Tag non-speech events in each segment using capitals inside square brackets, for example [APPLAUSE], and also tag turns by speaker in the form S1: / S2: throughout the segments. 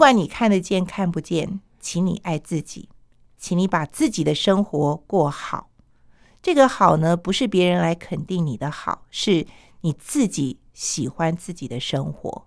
S1: 管你看得见看不见，请你爱自己，请你把自己的生活过好。这个好呢，不是别人来肯定你的好，是你自己喜欢自己的生活。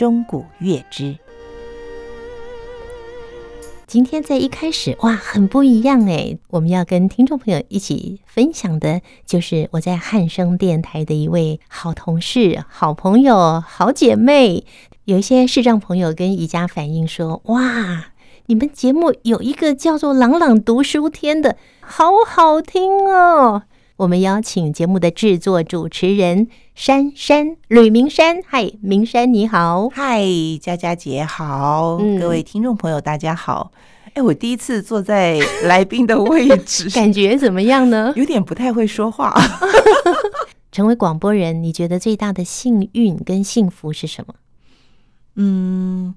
S1: 钟鼓乐之。
S2: 今天在一开始哇，很不一样诶。我们要跟听众朋友一起分享的，就是我在汉声电台的一位好同事、好朋友、好姐妹。有一些视障朋友跟宜家反映说：“哇，你们节目有一个叫做‘朗朗读书天’的，好好听哦。”我们邀请节目的制作主持人珊珊吕明珊，嗨，明珊你好，
S1: 嗨，佳佳姐好，嗯、各位听众朋友大家好。哎，我第一次坐在来宾的位置，[LAUGHS]
S2: 感觉怎么样呢？
S1: 有点不太会说话。[LAUGHS]
S2: 成为广播人，你觉得最大的幸运跟幸福是什么？
S1: 嗯，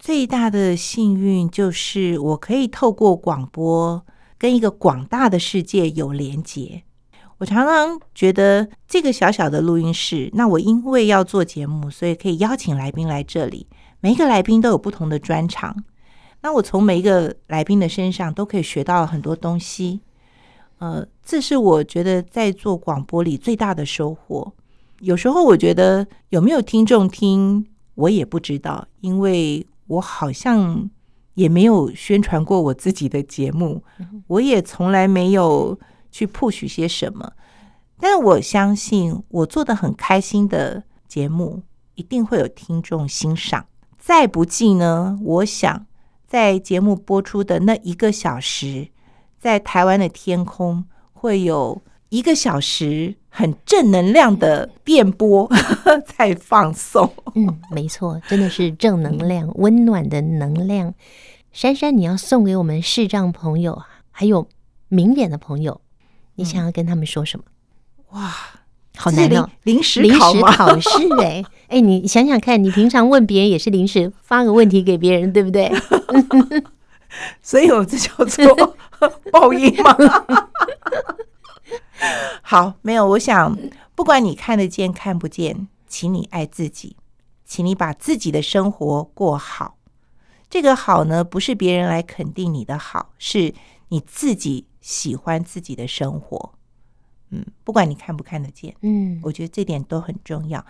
S1: 最大的幸运就是我可以透过广播跟一个广大的世界有连结。我常常觉得这个小小的录音室，那我因为要做节目，所以可以邀请来宾来这里。每一个来宾都有不同的专长，那我从每一个来宾的身上都可以学到很多东西。呃，这是我觉得在做广播里最大的收获。有时候我觉得有没有听众听，我也不知道，因为我好像也没有宣传过我自己的节目，我也从来没有。去 push 些什么？但我相信，我做的很开心的节目，一定会有听众欣赏。再不济呢，我想在节目播出的那一个小时，在台湾的天空会有一个小时很正能量的电波 [LAUGHS] 在放送。
S2: 嗯，没错，真的是正能量，温暖的能量。珊珊，你要送给我们视障朋友，还有明眼的朋友。你想要跟他们说什么？
S1: 哇，
S2: 好难哦！
S1: 临时？
S2: 临时考试哎 [LAUGHS] 哎，你想想看，你平常问别人也是临时发个问题给别人，对不对？[LAUGHS]
S1: 所以我这叫做 [LAUGHS] 报应吗？好，没有。我想，不管你看得见看不见，请你爱自己，请你把自己的生活过好。这个好呢，不是别人来肯定你的好，是你自己。喜欢自己的生活，嗯，不管你看不看得见，嗯，我觉得这点都很重要，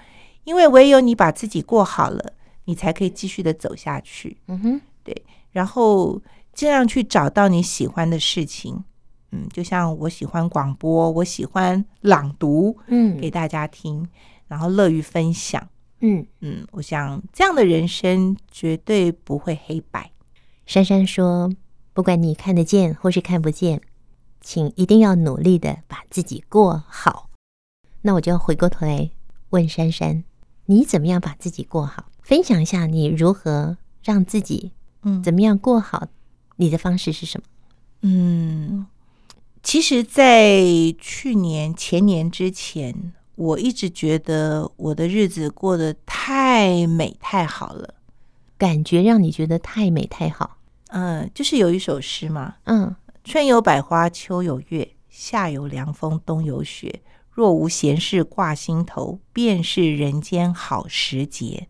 S1: 因为唯有你把自己过好了，你才可以继续的走下去，嗯哼，对，然后尽量去找到你喜欢的事情，嗯，就像我喜欢广播，我喜欢朗读，嗯，给大家听，然后乐于分享，嗯。嗯，我想这样的人生绝对不会黑白。
S2: 珊珊说，不管你看得见或是看不见。请一定要努力的把自己过好。那我就要回过头来问珊珊，你怎么样把自己过好？分享一下你如何让自己嗯怎么样过好？你的方式是什么？
S1: 嗯，其实，在去年前年之前，我一直觉得我的日子过得太美太好了，
S2: 感觉让你觉得太美太好。
S1: 嗯，就是有一首诗嘛，嗯。春有百花，秋有月，夏有凉风，冬有雪。若无闲事挂心头，便是人间好时节。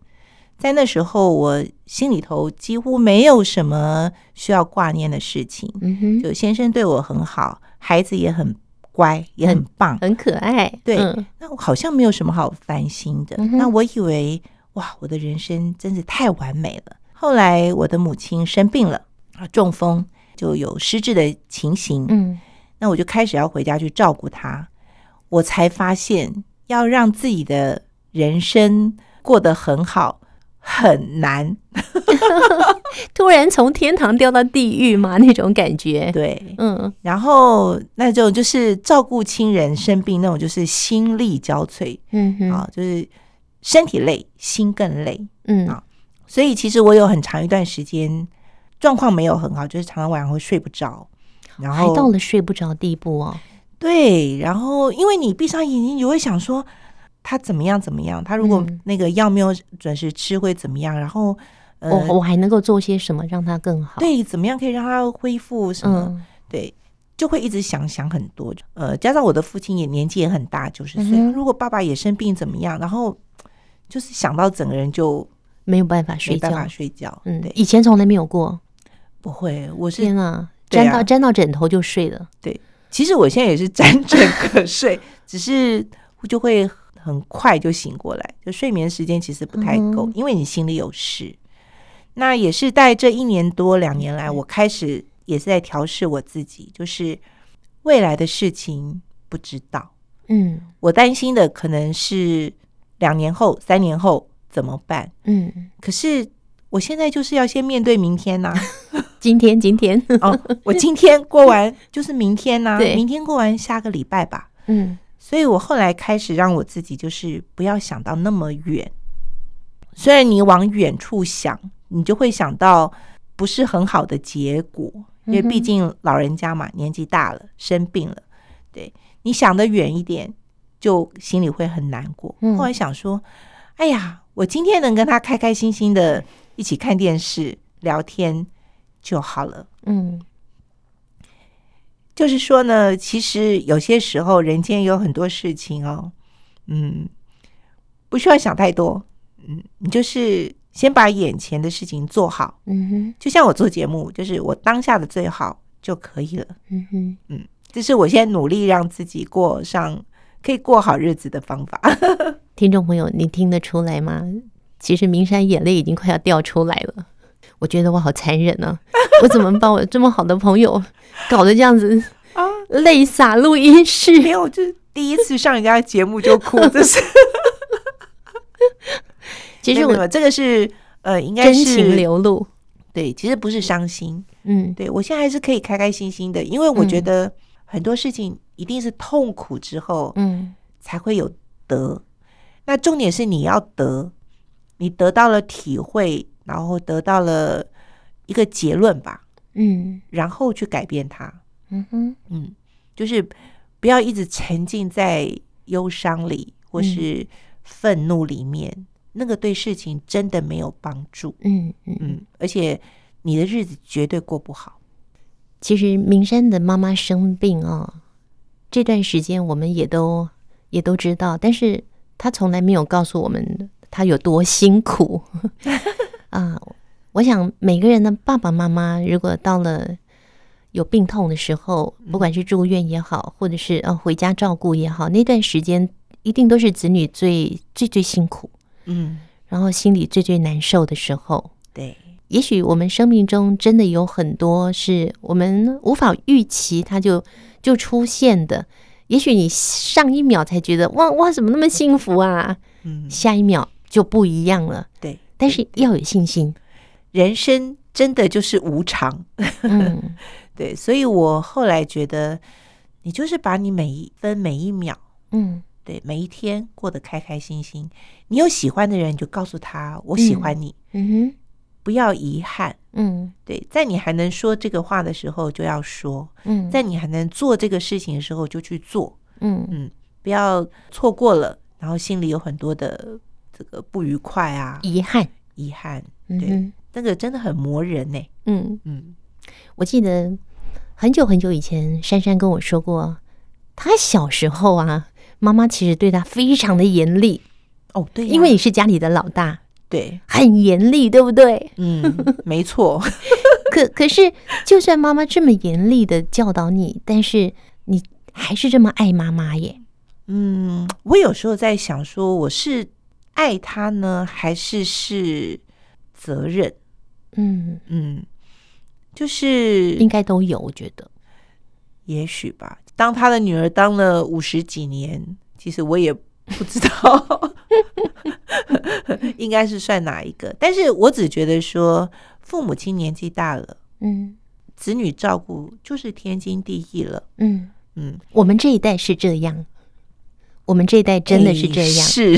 S1: 在那时候，我心里头几乎没有什么需要挂念的事情。嗯哼，就先生对我很好，孩子也很乖，也很棒，
S2: 很可爱。
S1: 对，嗯、那我好像没有什么好烦心的。嗯、那我以为，哇，我的人生真是太完美了。后来，我的母亲生病了，啊，中风。就有失智的情形，嗯，那我就开始要回家去照顾他，我才发现要让自己的人生过得很好很难。[LAUGHS]
S2: 突然从天堂掉到地狱嘛，那种感觉。
S1: 对，
S2: 嗯，
S1: 然后那种就是照顾亲人生病那种，就是心力交瘁。
S2: 嗯哼，
S1: 啊，就是身体累，心更累。
S2: 嗯
S1: 啊，所以其实我有很长一段时间状况没有很好，就是常常晚上会睡不着，然后
S2: 还到了睡不着地步哦。
S1: 对，然后因为你闭上眼睛，你会想说他怎么样怎么样，他如果那个药没有准时吃会怎么样，然后。
S2: 我、呃、我还能够做些什么让他更好？
S1: 对，怎么样可以让他恢复什么？嗯、对，就会一直想想很多。呃，加上我的父亲也年纪也很大，九十岁。嗯、如果爸爸也生病怎么样？然后就是想到整个人就
S2: 没有办法睡觉，
S1: 没办法睡觉。
S2: 嗯，对，以前从来没有过，
S1: 不会。我是
S2: 天啊，沾到、啊、沾到枕头就睡了。
S1: 对，其实我现在也是沾枕可 [LAUGHS] 睡，只是就会很快就醒过来，就睡眠时间其实不太够，嗯、因为你心里有事。那也是在这一年多两年来，我开始也是在调试我自己，就是未来的事情不知道。
S2: 嗯，
S1: 我担心的可能是两年后、三年后怎么办？
S2: 嗯，
S1: 可是我现在就是要先面对明天呐。[LAUGHS]
S2: 今天，今天
S1: 哦，我今天过完就是明天呐。
S2: 对，
S1: 明天过完下个礼拜吧。
S2: 嗯，
S1: 所以我后来开始让我自己就是不要想到那么远。虽然你往远处想。你就会想到不是很好的结果，因为毕竟老人家嘛，年纪大了，生病了，对，你想的远一点，就心里会很难过。后来想说，哎呀，我今天能跟他开开心心的一起看电视聊天就好了。
S2: 嗯，
S1: 就是说呢，其实有些时候人间有很多事情哦，嗯，不需要想太多，嗯，你就是。先把眼前的事情做好，
S2: 嗯哼，
S1: 就像我做节目，就是我当下的最好就可以了，
S2: 嗯哼，
S1: 嗯，这是我现在努力让自己过上可以过好日子的方法。[LAUGHS]
S2: 听众朋友，你听得出来吗？其实明山眼泪已经快要掉出来了，我觉得我好残忍啊！[LAUGHS] 我怎么把我这么好的朋友搞得这样子啊？泪洒录音室，
S1: 没有，就是第一次上人家的节目就哭，[LAUGHS] 这是。[LAUGHS] 其实我这个是呃，应该是
S2: 真情流露。
S1: 对，其实不是伤心。
S2: 嗯，
S1: 对我现在还是可以开开心心的，因为我觉得很多事情一定是痛苦之后，
S2: 嗯，
S1: 才会有得。那重点是你要得，你得到了体会，然后得到了一个结论吧。
S2: 嗯，
S1: 然后去改变它。
S2: 嗯哼，
S1: 嗯，就是不要一直沉浸在忧伤里或是愤怒里面。那个对事情真的没有帮助，
S2: 嗯嗯
S1: 嗯，而且你的日子绝对过不好。
S2: 其实明山的妈妈生病啊，这段时间我们也都也都知道，但是她从来没有告诉我们她有多辛苦 [LAUGHS] 啊。我想每个人的爸爸妈妈，如果到了有病痛的时候，不管是住院也好，或者是呃回家照顾也好，那段时间一定都是子女最最最辛苦。
S1: 嗯，
S2: 然后心里最最难受的时候，
S1: 对，
S2: 也许我们生命中真的有很多是我们无法预期他就就出现的。也许你上一秒才觉得哇哇怎么那么幸福啊，
S1: 嗯，
S2: 下一秒就不一样了。
S1: 对，
S2: 但是要有信心，
S1: 人生真的就是无常。
S2: 嗯，[LAUGHS]
S1: 对，所以我后来觉得，你就是把你每一分每一秒，
S2: 嗯。
S1: 对，每一天过得开开心心。你有喜欢的人，就告诉他我喜欢你。
S2: 嗯，嗯哼，
S1: 不要遗憾。
S2: 嗯，
S1: 对，在你还能说这个话的时候就要说。
S2: 嗯，
S1: 在你还能做这个事情的时候就去做。
S2: 嗯
S1: 嗯，不要错过了，然后心里有很多的这个不愉快啊，
S2: 遗憾，
S1: 遗憾。
S2: 对，
S1: 嗯、那个真的很磨人呢。
S2: 嗯
S1: 嗯，
S2: 我记得很久很久以前，珊珊跟我说过，她小时候啊。妈妈其实对她非常的严厉
S1: 哦，对，
S2: 因为你是家里的老大，
S1: 对，
S2: 很严厉，对不对？
S1: 嗯，没错。[LAUGHS]
S2: 可可是，就算妈妈这么严厉的教导你，但是你还是这么爱妈妈耶。
S1: 嗯，我有时候在想，说我是爱他呢，还是是责任？
S2: 嗯
S1: 嗯，就是
S2: 应该都有，我觉得，
S1: 也许吧。当他的女儿当了五十几年，其实我也不知道 [LAUGHS] [LAUGHS] 应该是算哪一个？但是我只觉得说，父母亲年纪大了，嗯，子女照顾就是天经地义了。嗯
S2: 嗯，我们这一代是这样，我们这一代真的是这样。
S1: 是，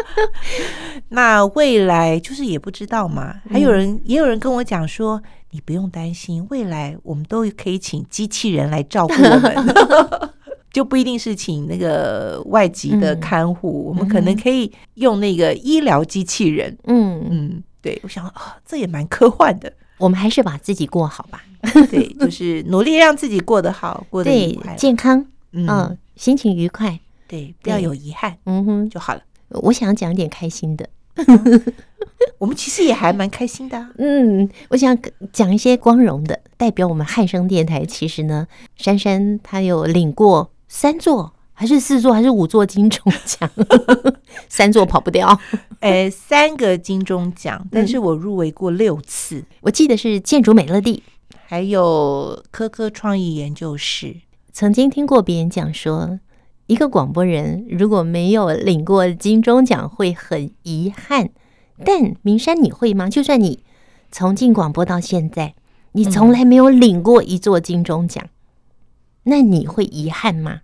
S1: [LAUGHS] 那未来就是也不知道嘛。还有人，也有人跟我讲说，你不用担心，未来我们都可以请机器人来照顾我们。[LAUGHS] [LAUGHS] 就不一定是请那个外籍的看护，嗯、我们可能可以用那个医疗机器人。嗯嗯，对，我想啊、哦，这也蛮科幻的。
S2: 我们还是把自己过好吧。
S1: 对，就是努力让自己过得好，过得愉快，
S2: 健康，嗯、哦，心情愉快，
S1: 对，不要有遗憾，嗯哼，就好了。
S2: 我想讲点开心的，[LAUGHS]
S1: 我们其实也还蛮开心的、啊。
S2: 嗯，我想讲一些光荣的，代表我们汉声电台。其实呢，珊珊她有领过。三座还是四座还是五座金钟奖？[LAUGHS] 三座跑不掉。[LAUGHS]
S1: 哎，三个金钟奖，但是我入围过六次。嗯、
S2: 我记得是建筑美乐蒂，
S1: 还有科科创意研究室。
S2: 曾经听过别人讲说，一个广播人如果没有领过金钟奖，会很遗憾。但明山，你会吗？就算你从进广播到现在，你从来没有领过一座金钟奖。嗯那你会遗憾吗？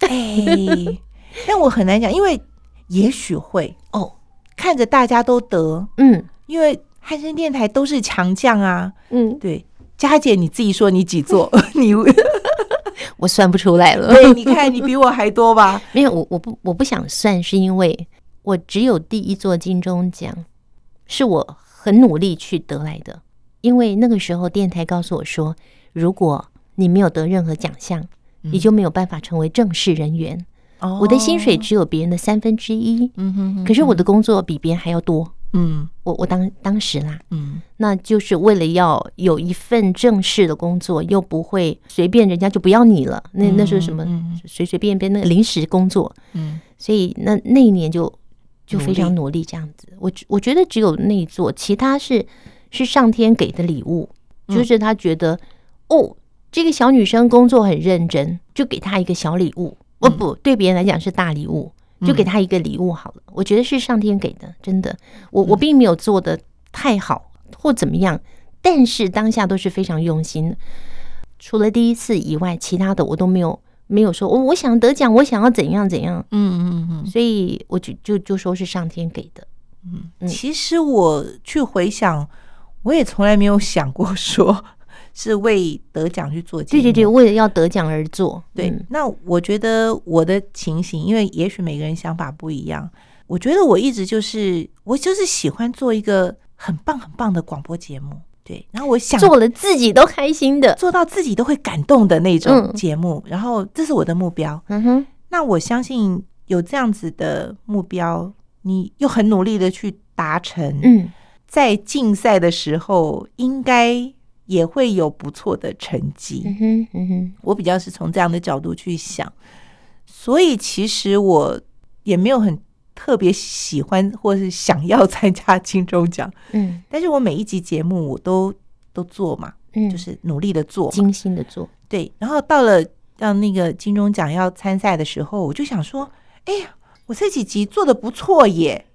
S1: 哎，但我很难讲，因为也许会 [LAUGHS] 哦。看着大家都得，嗯，因为汉声电台都是强将啊，嗯，对。佳姐，你自己说你几座？[LAUGHS] 你
S2: 我算不出来了。
S1: 对，你看你比我还多吧？[LAUGHS]
S2: 没有，我我不我不想算，是因为我只有第一座金钟奖是我很努力去得来的。因为那个时候电台告诉我说，如果你没有得任何奖项，你就没有办法成为正式人员。哦、我的薪水只有别人的三分之一，嗯哼，哼，可是我的工作比别人还要多。嗯，我我当当时啦，嗯，那就是为了要有一份正式的工作，又不会随便人家就不要你了。那那是什么？随随便便那个临时工作。嗯，所以那那一年就就非常努力这样子。我我觉得只有那一座，其他是是上天给的礼物，就是他觉得、嗯、哦。这个小女生工作很认真，就给她一个小礼物。哦，不对，别人来讲是大礼物，就给他一个礼物好了。我觉得是上天给的，真的。我我并没有做的太好或怎么样，但是当下都是非常用心的。除了第一次以外，其他的我都没有没有说，我我想得奖，我想要怎样怎样。嗯嗯嗯。所以我就就就说是上天给的。
S1: 嗯，其实我去回想，我也从来没有想过说。是为得奖去做，
S2: 对对对，为了要得奖而做。
S1: 对，那我觉得我的情形，因为也许每个人想法不一样，我觉得我一直就是我就是喜欢做一个很棒很棒的广播节目。对，然后我想
S2: 做了自己都开心的，
S1: 做到自己都会感动的那种节目。然后这是我的目标。嗯哼，那我相信有这样子的目标，你又很努力的去达成。嗯，在竞赛的时候应该。也会有不错的成绩。嗯哼，嗯哼，我比较是从这样的角度去想，所以其实我也没有很特别喜欢或是想要参加金钟奖。嗯，但是我每一集节目我都都做嘛，嗯，就是努力的做，
S2: 精心的做。
S1: 对，然后到了到那个金钟奖要参赛的时候，我就想说，哎呀，我这几集做的不错耶，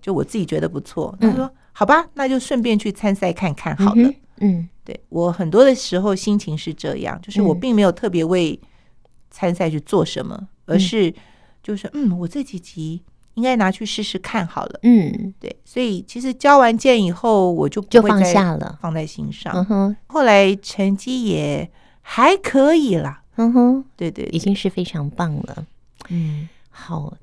S1: 就我自己觉得不错。他说，好吧，那就顺便去参赛看看好了。嗯。对，我很多的时候心情是这样，就是我并没有特别为参赛去做什么，嗯、而是就是嗯，我这几集应该拿去试试看好了。嗯，对，所以其实交完件以后，我就不会
S2: 放下了，
S1: 放在心上。嗯哼，后来成绩也还可以啦。嗯哼，对，对对，
S2: 已经是非常棒了。嗯，好。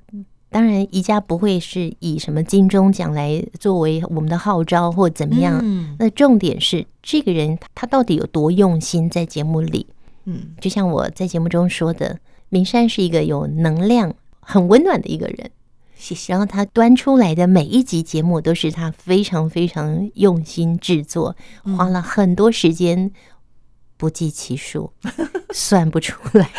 S2: 当然，宜家不会是以什么金钟奖来作为我们的号召或怎么样。嗯，那重点是这个人他到底有多用心在节目里。嗯，就像我在节目中说的，明山是一个有能量、很温暖的一个人。谢谢。然后他端出来的每一集节目都是他非常非常用心制作，花了很多时间，不计其数，[LAUGHS] 算不出来。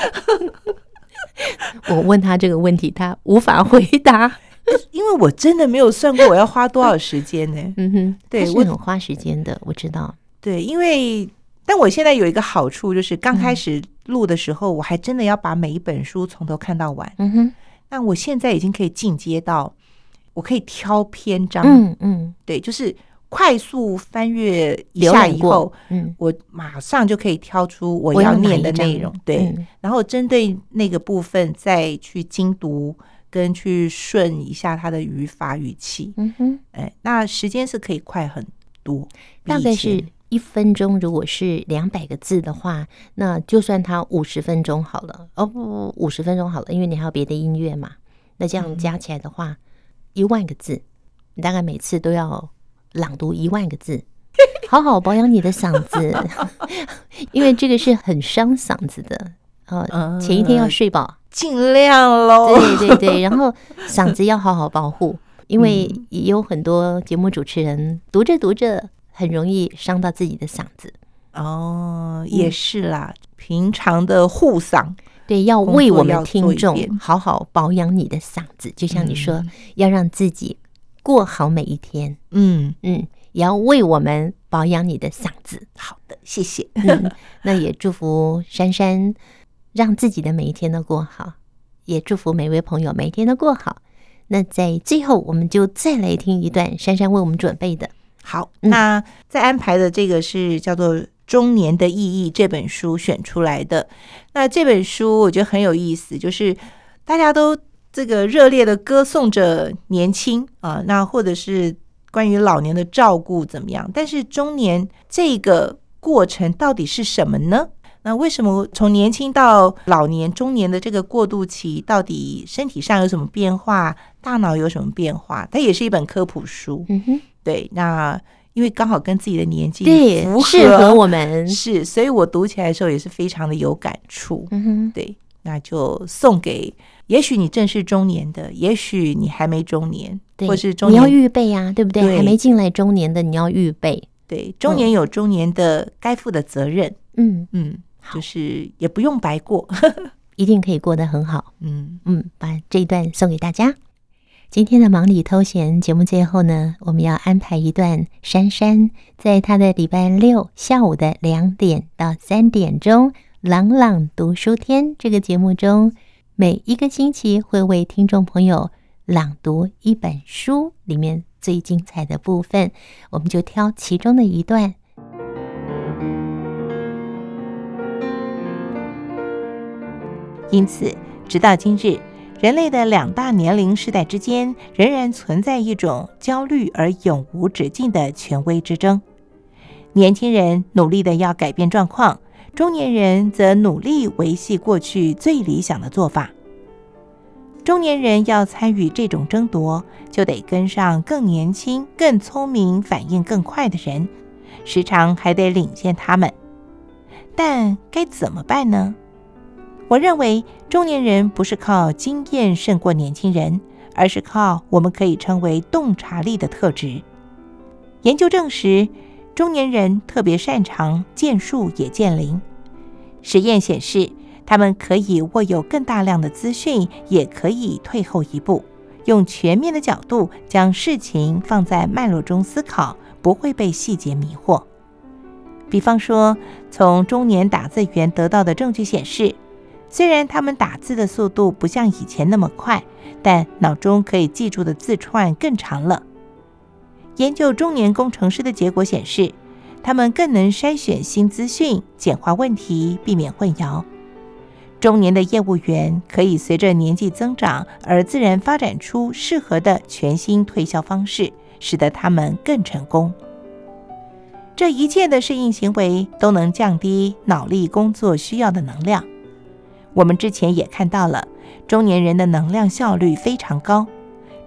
S2: [LAUGHS] 我问他这个问题，他无法回答，[LAUGHS]
S1: 因为我真的没有算过我要花多少时间呢。嗯哼，对，
S2: 我很花时间的，我知道。
S1: 对，因为但我现在有一个好处，就是刚开始录的时候，我还真的要把每一本书从头看到完。嗯哼，那我现在已经可以进阶到，我可以挑篇章，
S2: 嗯嗯，
S1: 对，就是快速翻阅一下以后，
S2: 嗯，
S1: 我马上就可以挑出我要念的内容，对，
S2: 嗯、
S1: 然后针对那个部分再去精读跟去顺一下它的语法语气，
S2: 嗯哼，
S1: 哎，那时间是可以快很多，
S2: 大概是。一分钟如果是两百个字的话，那就算它五十分钟好了。哦不，五十分钟好了，因为你还有别的音乐嘛。那这样加起来的话，嗯、一万个字，你大概每次都要朗读一万个字，好好保养你的嗓子，[LAUGHS] 因为这个是很伤嗓子的。哦，前一天要睡饱，
S1: 尽量喽。
S2: 对对对，[LAUGHS] 然后嗓子要好好保护，因为也有很多节目主持人读着读着。很容易伤到自己的嗓子
S1: 哦，也是啦。嗯、平常的护嗓，
S2: 对，要为我们听众好好保养你的嗓子。就像你说，嗯、要让自己过好每一天。嗯嗯，也要为我们保养你的嗓子。
S1: 好的，谢谢。
S2: 嗯、那也祝福珊珊，让自己的每一天都过好。也祝福每位朋友每一天都过好。那在最后，我们就再来听一段珊珊为我们准备的。
S1: 好，那再安排的这个是叫做《中年的意义》这本书选出来的。那这本书我觉得很有意思，就是大家都这个热烈的歌颂着年轻啊，那或者是关于老年的照顾怎么样？但是中年这个过程到底是什么呢？那为什么从年轻到老年、中年的这个过渡期，到底身体上有什么变化？大脑有什么变化？它也是一本科普书。嗯哼。对，那因为刚好跟自己的年纪
S2: 对
S1: 符合，
S2: 适合我们
S1: 是，所以我读起来的时候也是非常的有感触。嗯哼，对，那就送给也许你正是中年的，也许你还没中年，
S2: 对
S1: 或是中年
S2: 你要预备呀、啊，对不对？对还没进来中年的，你要预备。
S1: 对，中年有中年的该负的责任。
S2: 嗯
S1: 嗯，就是也不用白过，[LAUGHS]
S2: 一定可以过得很好。
S1: 嗯
S2: 嗯，把这一段送给大家。今天的忙里偷闲节目最后呢，我们要安排一段珊珊在她的礼拜六下午的两点到三点钟，朗朗读书天这个节目中，每一个星期会为听众朋友朗读一本书里面最精彩的部分，我们就挑其中的一段。
S1: 因此，直到今日。人类的两大年龄世代之间，仍然存在一种焦虑而永无止境的权威之争。年轻人努力的要改变状况，中年人则努力维系过去最理想的做法。中年人要参与这种争夺，就得跟上更年轻、更聪明、反应更快的人，时常还得领先他们。但该怎么办呢？我认为中年人不是靠经验胜过年轻人，而是靠我们可以称为洞察力的特质。研究证实，中年人特别擅长见树也见林。实验显示，他们可以握有更大量的资讯，也可以退后一步，用全面的角度将事情放在脉络中思考，不会被细节迷惑。比方说，从中年打字员得到的证据显示，虽然他们打字的速度不像以前那么快，但脑中可以记住的字串更长了。研究中年工程师的结果显示，他们更能筛选新资讯，简化问题，避免混淆。中年的业务员可以随着年纪增长而自然发展出适合的全新推销方式，使得他们更成功。这一切的适应行为都能降低脑力工作需要的能量。我们之前也看到了，中年人的能量效率非常高，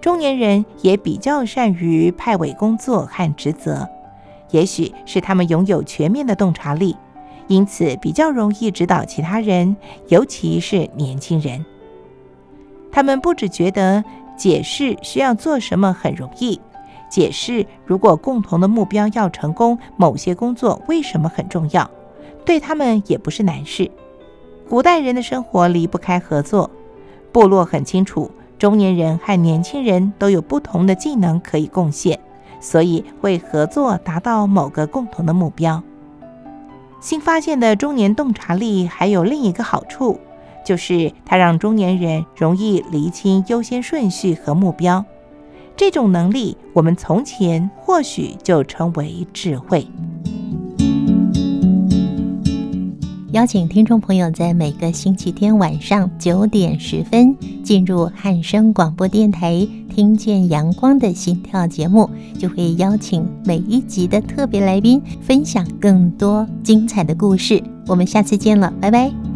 S1: 中年人也比较善于派委工作和职责，也许是他们拥有全面的洞察力，因此比较容易指导其他人，尤其是年轻人。他们不只觉得解释需要做什么很容易，解释如果共同的目标要成功，某些工作为什么很重要，对他们也不是难事。古代人的生活离不开合作，部落很清楚，中年人和年轻人都有不同的技能可以贡献，所以会合作达到某个共同的目标。新发现的中年洞察力还有另一个好处，就是它让中年人容易厘清优先顺序和目标。这种能力，我们从前或许就称为智慧。
S2: 邀请听众朋友在每个星期天晚上九点十分进入汉声广播电台，听见阳光的心跳节目，就会邀请每一集的特别来宾分享更多精彩的故事。我们下次见了，拜拜。